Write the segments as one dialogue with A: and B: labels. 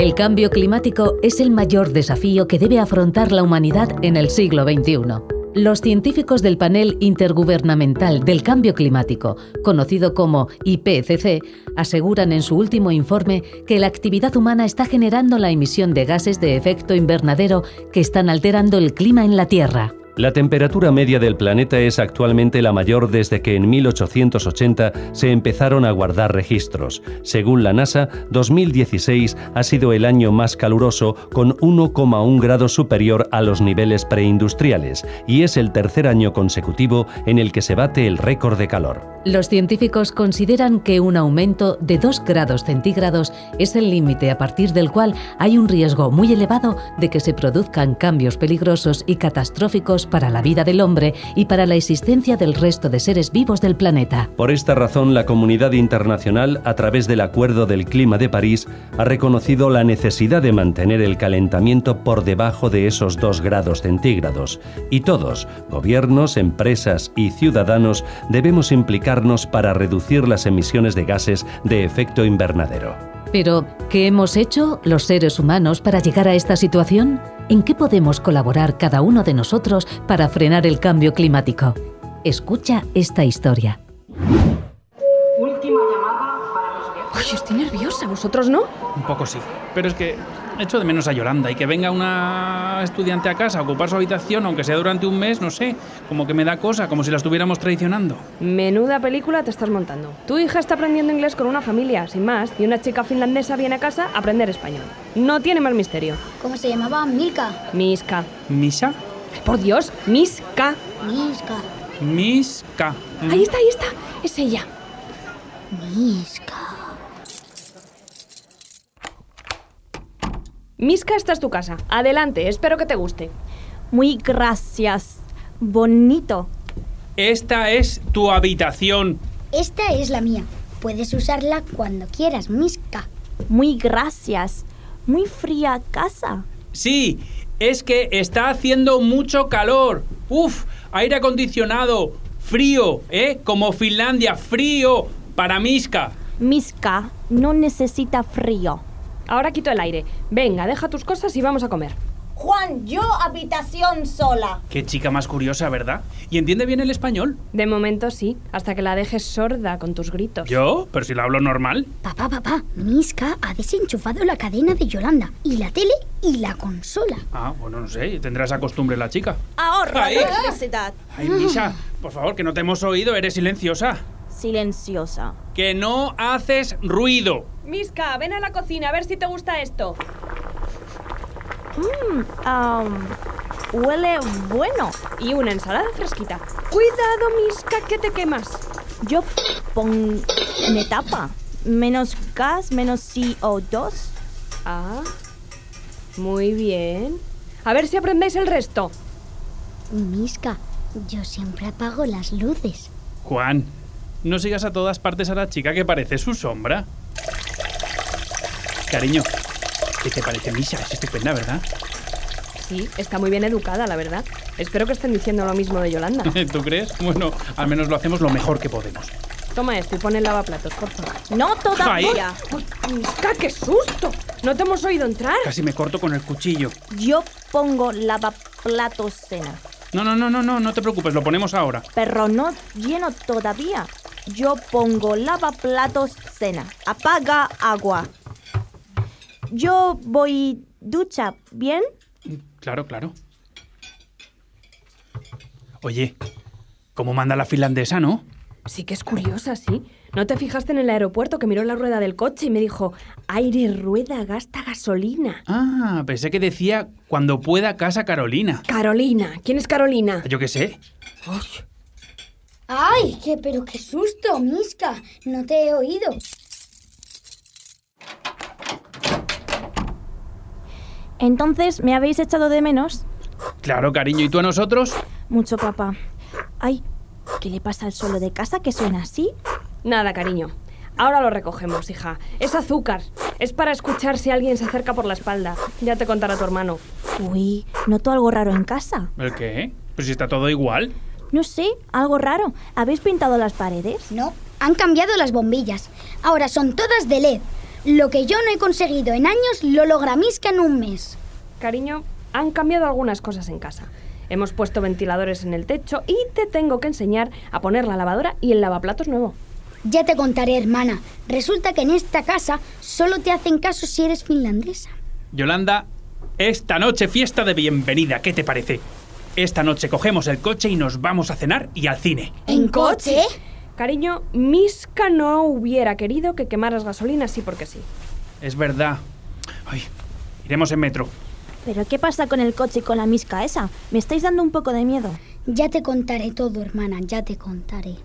A: El cambio climático es el mayor desafío que debe afrontar la humanidad en el siglo XXI. Los científicos del Panel Intergubernamental del Cambio Climático, conocido como IPCC, aseguran en su último informe que la actividad humana está generando la emisión de gases de efecto invernadero que están alterando el clima en la Tierra.
B: La temperatura media del planeta es actualmente la mayor desde que en 1880 se empezaron a guardar registros. Según la NASA, 2016 ha sido el año más caluroso con 1,1 grados superior a los niveles preindustriales y es el tercer año consecutivo en el que se bate el récord de calor.
A: Los científicos consideran que un aumento de 2 grados centígrados es el límite a partir del cual hay un riesgo muy elevado de que se produzcan cambios peligrosos y catastróficos para la vida del hombre y para la existencia del resto de seres vivos del planeta.
B: Por esta razón, la comunidad internacional, a través del Acuerdo del Clima de París, ha reconocido la necesidad de mantener el calentamiento por debajo de esos 2 grados centígrados. Y todos, gobiernos, empresas y ciudadanos, debemos implicar para reducir las emisiones de gases de efecto invernadero.
A: Pero, ¿qué hemos hecho los seres humanos para llegar a esta situación? ¿En qué podemos colaborar cada uno de nosotros para frenar el cambio climático? Escucha esta historia.
C: Última llamada para los
D: Ay, estoy nerviosa, ¿vosotros no?
E: Un poco sí. Pero es que echo de menos a Yolanda y que venga una estudiante a casa a ocupar su habitación, aunque sea durante un mes, no sé, como que me da cosa, como si la estuviéramos traicionando.
D: Menuda película te estás montando. Tu hija está aprendiendo inglés con una familia, sin más, y una chica finlandesa viene a casa a aprender español. No tiene más misterio.
F: ¿Cómo se llamaba? Milka.
D: Miska.
E: ¿Misa?
D: Por Dios, Miska.
F: Miska.
E: Miska.
D: Ahí está, ahí está. Es ella.
F: Miska.
D: Miska, esta es tu casa. Adelante, espero que te guste.
G: Muy gracias. Bonito.
E: Esta es tu habitación.
F: Esta es la mía. Puedes usarla cuando quieras, Miska.
G: Muy gracias. Muy fría casa.
E: Sí, es que está haciendo mucho calor. Uf, aire acondicionado, frío, ¿eh? Como Finlandia, frío para Miska.
G: Miska no necesita frío.
D: Ahora quito el aire. Venga, deja tus cosas y vamos a comer.
H: Juan, yo habitación sola.
E: Qué chica más curiosa, ¿verdad? ¿Y entiende bien el español?
D: De momento sí, hasta que la dejes sorda con tus gritos.
E: ¿Yo? Pero si la hablo normal.
F: Papá, papá, Miska ha desenchufado la cadena de Yolanda y la tele y la consola.
E: Ah, bueno, no sé, tendrá esa costumbre la chica.
H: Ahorra
E: Ahí.
H: electricidad.
E: Ay, Misha, por favor, que no te hemos oído, eres silenciosa.
G: Silenciosa.
E: Que no haces ruido.
D: Miska, ven a la cocina a ver si te gusta esto.
G: Mmm, um, huele bueno.
D: Y una ensalada fresquita. Cuidado, Miska, que te quemas.
G: Yo pon... me tapa. Menos gas, menos CO2.
D: Ah, muy bien. A ver si aprendéis el resto.
F: Miska, yo siempre apago las luces.
E: Juan, no sigas a todas partes a la chica que parece su sombra. Cariño, ¿qué te parece Misha? Es estupenda, ¿verdad?
D: Sí, está muy bien educada, la verdad. Espero que estén diciendo lo mismo de Yolanda.
E: ¿Tú crees? Bueno, al menos lo hacemos lo mejor que podemos.
D: Toma esto y pon el lavaplatos, por favor.
G: No todavía.
D: ¡Miska, qué susto! ¿No te hemos oído entrar?
E: Casi me corto con el cuchillo.
G: Yo pongo lavaplatos cena.
E: No, no, no, no, no, no te preocupes, lo ponemos ahora.
G: Pero no lleno todavía. Yo pongo lavaplatos cena. Apaga agua. Yo voy ducha, ¿bien?
E: Claro, claro. Oye, ¿cómo manda la finlandesa, no?
D: Sí que es curiosa, sí. ¿No te fijaste en el aeropuerto que miró la rueda del coche y me dijo, aire, rueda, gasta gasolina?
E: Ah, pensé que decía cuando pueda casa Carolina.
D: Carolina. ¿Quién es Carolina?
E: Yo qué sé.
F: ¡Ay! Qué, pero qué susto, Miska. No te he oído.
G: Entonces, ¿me habéis echado de menos?
E: Claro, cariño, ¿y tú a nosotros?
G: Mucho, papá. Ay, ¿qué le pasa al suelo de casa que suena así?
D: Nada, cariño. Ahora lo recogemos, hija. Es azúcar. Es para escuchar si alguien se acerca por la espalda. Ya te contará tu hermano.
G: Uy, noto algo raro en casa.
E: ¿El qué? Pues si está todo igual.
G: No sé, algo raro. ¿Habéis pintado las paredes?
F: No, han cambiado las bombillas. Ahora son todas de LED. Lo que yo no he conseguido en años lo logra Miska en un mes.
D: Cariño, han cambiado algunas cosas en casa. Hemos puesto ventiladores en el techo y te tengo que enseñar a poner la lavadora y el lavaplatos nuevo.
F: Ya te contaré, hermana. Resulta que en esta casa solo te hacen caso si eres finlandesa.
E: Yolanda, esta noche fiesta de bienvenida, ¿qué te parece? Esta noche cogemos el coche y nos vamos a cenar y al cine.
F: ¿En coche?
D: Cariño, Miska no hubiera querido que quemaras gasolina así porque sí.
E: Es verdad. Ay, iremos en metro.
G: ¿Pero qué pasa con el coche y con la misca esa? Me estáis dando un poco de miedo.
F: Ya te contaré todo, hermana, ya te contaré.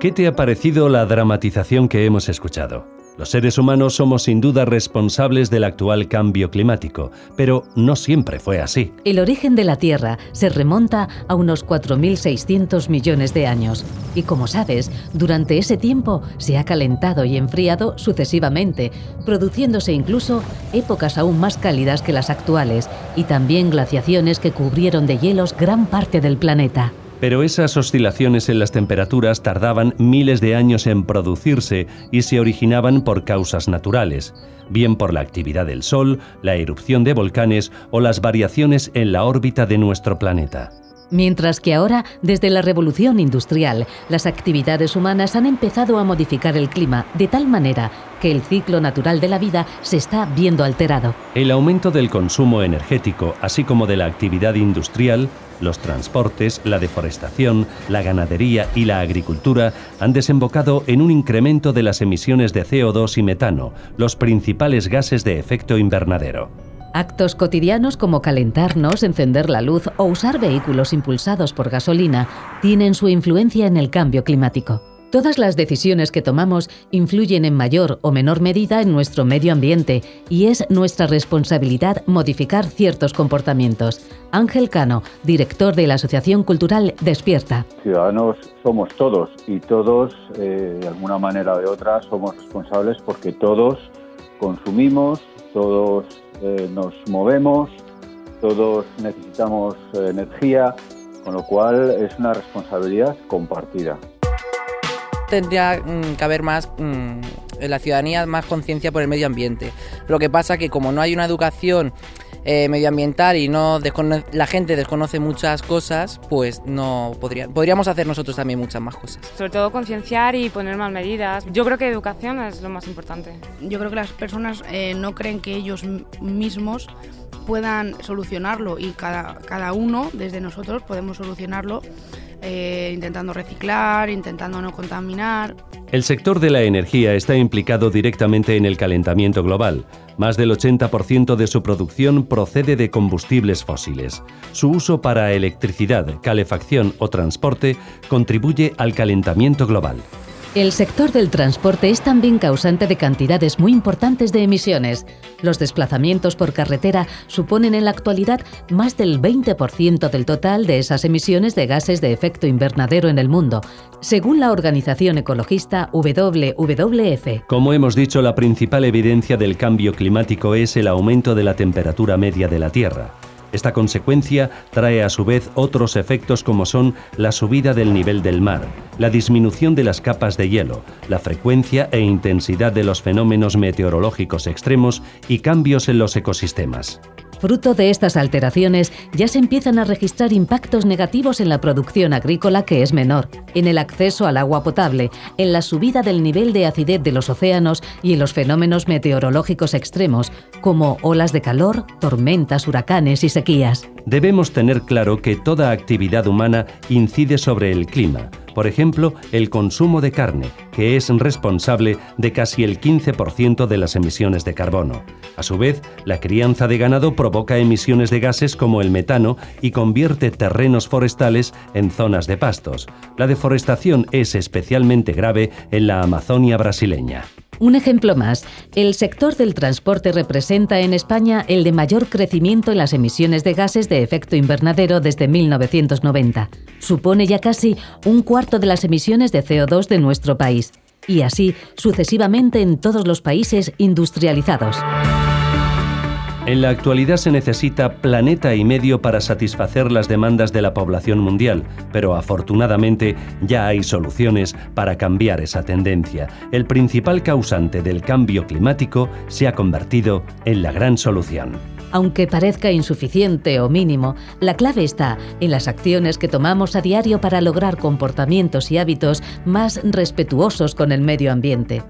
B: ¿Qué te ha parecido la dramatización que hemos escuchado? Los seres humanos somos sin duda responsables del actual cambio climático, pero no siempre fue así.
A: El origen de la Tierra se remonta a unos 4.600 millones de años y como sabes, durante ese tiempo se ha calentado y enfriado sucesivamente, produciéndose incluso épocas aún más cálidas que las actuales y también glaciaciones que cubrieron de hielos gran parte del planeta.
B: Pero esas oscilaciones en las temperaturas tardaban miles de años en producirse y se originaban por causas naturales, bien por la actividad del Sol, la erupción de volcanes o las variaciones en la órbita de nuestro planeta.
A: Mientras que ahora, desde la revolución industrial, las actividades humanas han empezado a modificar el clima de tal manera que el ciclo natural de la vida se está viendo alterado.
B: El aumento del consumo energético, así como de la actividad industrial, los transportes, la deforestación, la ganadería y la agricultura han desembocado en un incremento de las emisiones de CO2 y metano, los principales gases de efecto invernadero.
A: Actos cotidianos como calentarnos, encender la luz o usar vehículos impulsados por gasolina tienen su influencia en el cambio climático. Todas las decisiones que tomamos influyen en mayor o menor medida en nuestro medio ambiente y es nuestra responsabilidad modificar ciertos comportamientos. Ángel Cano, director de la Asociación Cultural Despierta.
I: Ciudadanos somos todos y todos, eh, de alguna manera o de otra, somos responsables porque todos consumimos, todos eh, nos movemos, todos necesitamos eh, energía, con lo cual es una responsabilidad compartida.
J: Tendría mm, que haber más mm, en la ciudadanía más conciencia por el medio ambiente. Lo que pasa que como no hay una educación eh, medioambiental y no descono- la gente desconoce muchas cosas, pues no podría, podríamos hacer nosotros también muchas más cosas.
K: Sobre todo concienciar y poner más medidas. Yo creo que educación es lo más importante.
L: Yo creo que las personas eh, no creen que ellos mismos puedan solucionarlo y cada, cada uno, desde nosotros, podemos solucionarlo eh, intentando reciclar, intentando no contaminar.
B: El sector de la energía está implicado directamente en el calentamiento global. Más del 80% de su producción procede de combustibles fósiles. Su uso para electricidad, calefacción o transporte contribuye al calentamiento global.
A: El sector del transporte es también causante de cantidades muy importantes de emisiones. Los desplazamientos por carretera suponen en la actualidad más del 20% del total de esas emisiones de gases de efecto invernadero en el mundo, según la organización ecologista WWF.
B: Como hemos dicho, la principal evidencia del cambio climático es el aumento de la temperatura media de la Tierra. Esta consecuencia trae a su vez otros efectos como son la subida del nivel del mar, la disminución de las capas de hielo, la frecuencia e intensidad de los fenómenos meteorológicos extremos y cambios en los ecosistemas.
A: Fruto de estas alteraciones, ya se empiezan a registrar impactos negativos en la producción agrícola que es menor, en el acceso al agua potable, en la subida del nivel de acidez de los océanos y en los fenómenos meteorológicos extremos, como olas de calor, tormentas, huracanes y sequías.
B: Debemos tener claro que toda actividad humana incide sobre el clima. Por ejemplo, el consumo de carne, que es responsable de casi el 15% de las emisiones de carbono. A su vez, la crianza de ganado provoca emisiones de gases como el metano y convierte terrenos forestales en zonas de pastos. La deforestación es especialmente grave en la Amazonia brasileña.
A: Un ejemplo más, el sector del transporte representa en España el de mayor crecimiento en las emisiones de gases de efecto invernadero desde 1990. Supone ya casi un cuarto de las emisiones de CO2 de nuestro país, y así sucesivamente en todos los países industrializados.
B: En la actualidad se necesita planeta y medio para satisfacer las demandas de la población mundial, pero afortunadamente ya hay soluciones para cambiar esa tendencia. El principal causante del cambio climático se ha convertido en la gran solución.
A: Aunque parezca insuficiente o mínimo, la clave está en las acciones que tomamos a diario para lograr comportamientos y hábitos más respetuosos con el medio ambiente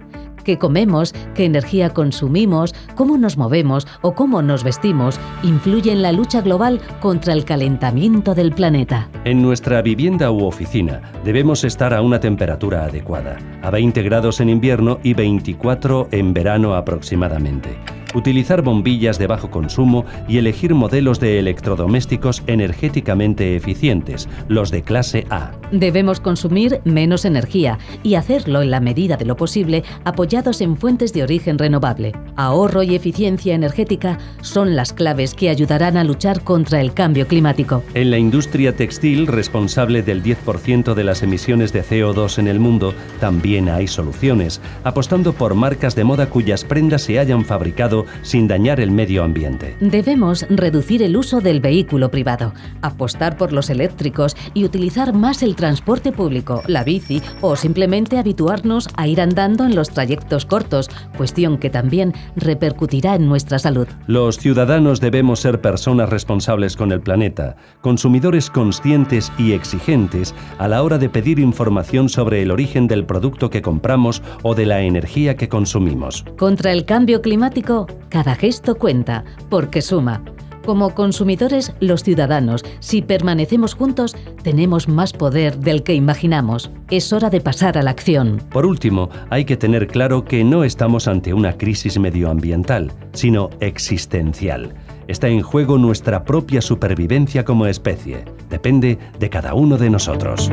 A: qué comemos, qué energía consumimos, cómo nos movemos o cómo nos vestimos influye en la lucha global contra el calentamiento del planeta.
B: En nuestra vivienda u oficina debemos estar a una temperatura adecuada, a 20 grados en invierno y 24 en verano aproximadamente utilizar bombillas de bajo consumo y elegir modelos de electrodomésticos energéticamente eficientes, los de clase A.
A: Debemos consumir menos energía y hacerlo en la medida de lo posible apoyados en fuentes de origen renovable. Ahorro y eficiencia energética son las claves que ayudarán a luchar contra el cambio climático.
B: En la industria textil, responsable del 10% de las emisiones de CO2 en el mundo, también hay soluciones, apostando por marcas de moda cuyas prendas se hayan fabricado sin dañar el medio ambiente.
A: Debemos reducir el uso del vehículo privado, apostar por los eléctricos y utilizar más el transporte público, la bici o simplemente habituarnos a ir andando en los trayectos cortos, cuestión que también repercutirá en nuestra salud.
B: Los ciudadanos debemos ser personas responsables con el planeta, consumidores conscientes y exigentes a la hora de pedir información sobre el origen del producto que compramos o de la energía que consumimos.
A: Contra el cambio climático cada gesto cuenta, porque suma. Como consumidores, los ciudadanos, si permanecemos juntos, tenemos más poder del que imaginamos. Es hora de pasar a la acción.
B: Por último, hay que tener claro que no estamos ante una crisis medioambiental, sino existencial. Está en juego nuestra propia supervivencia como especie. Depende de cada uno de nosotros.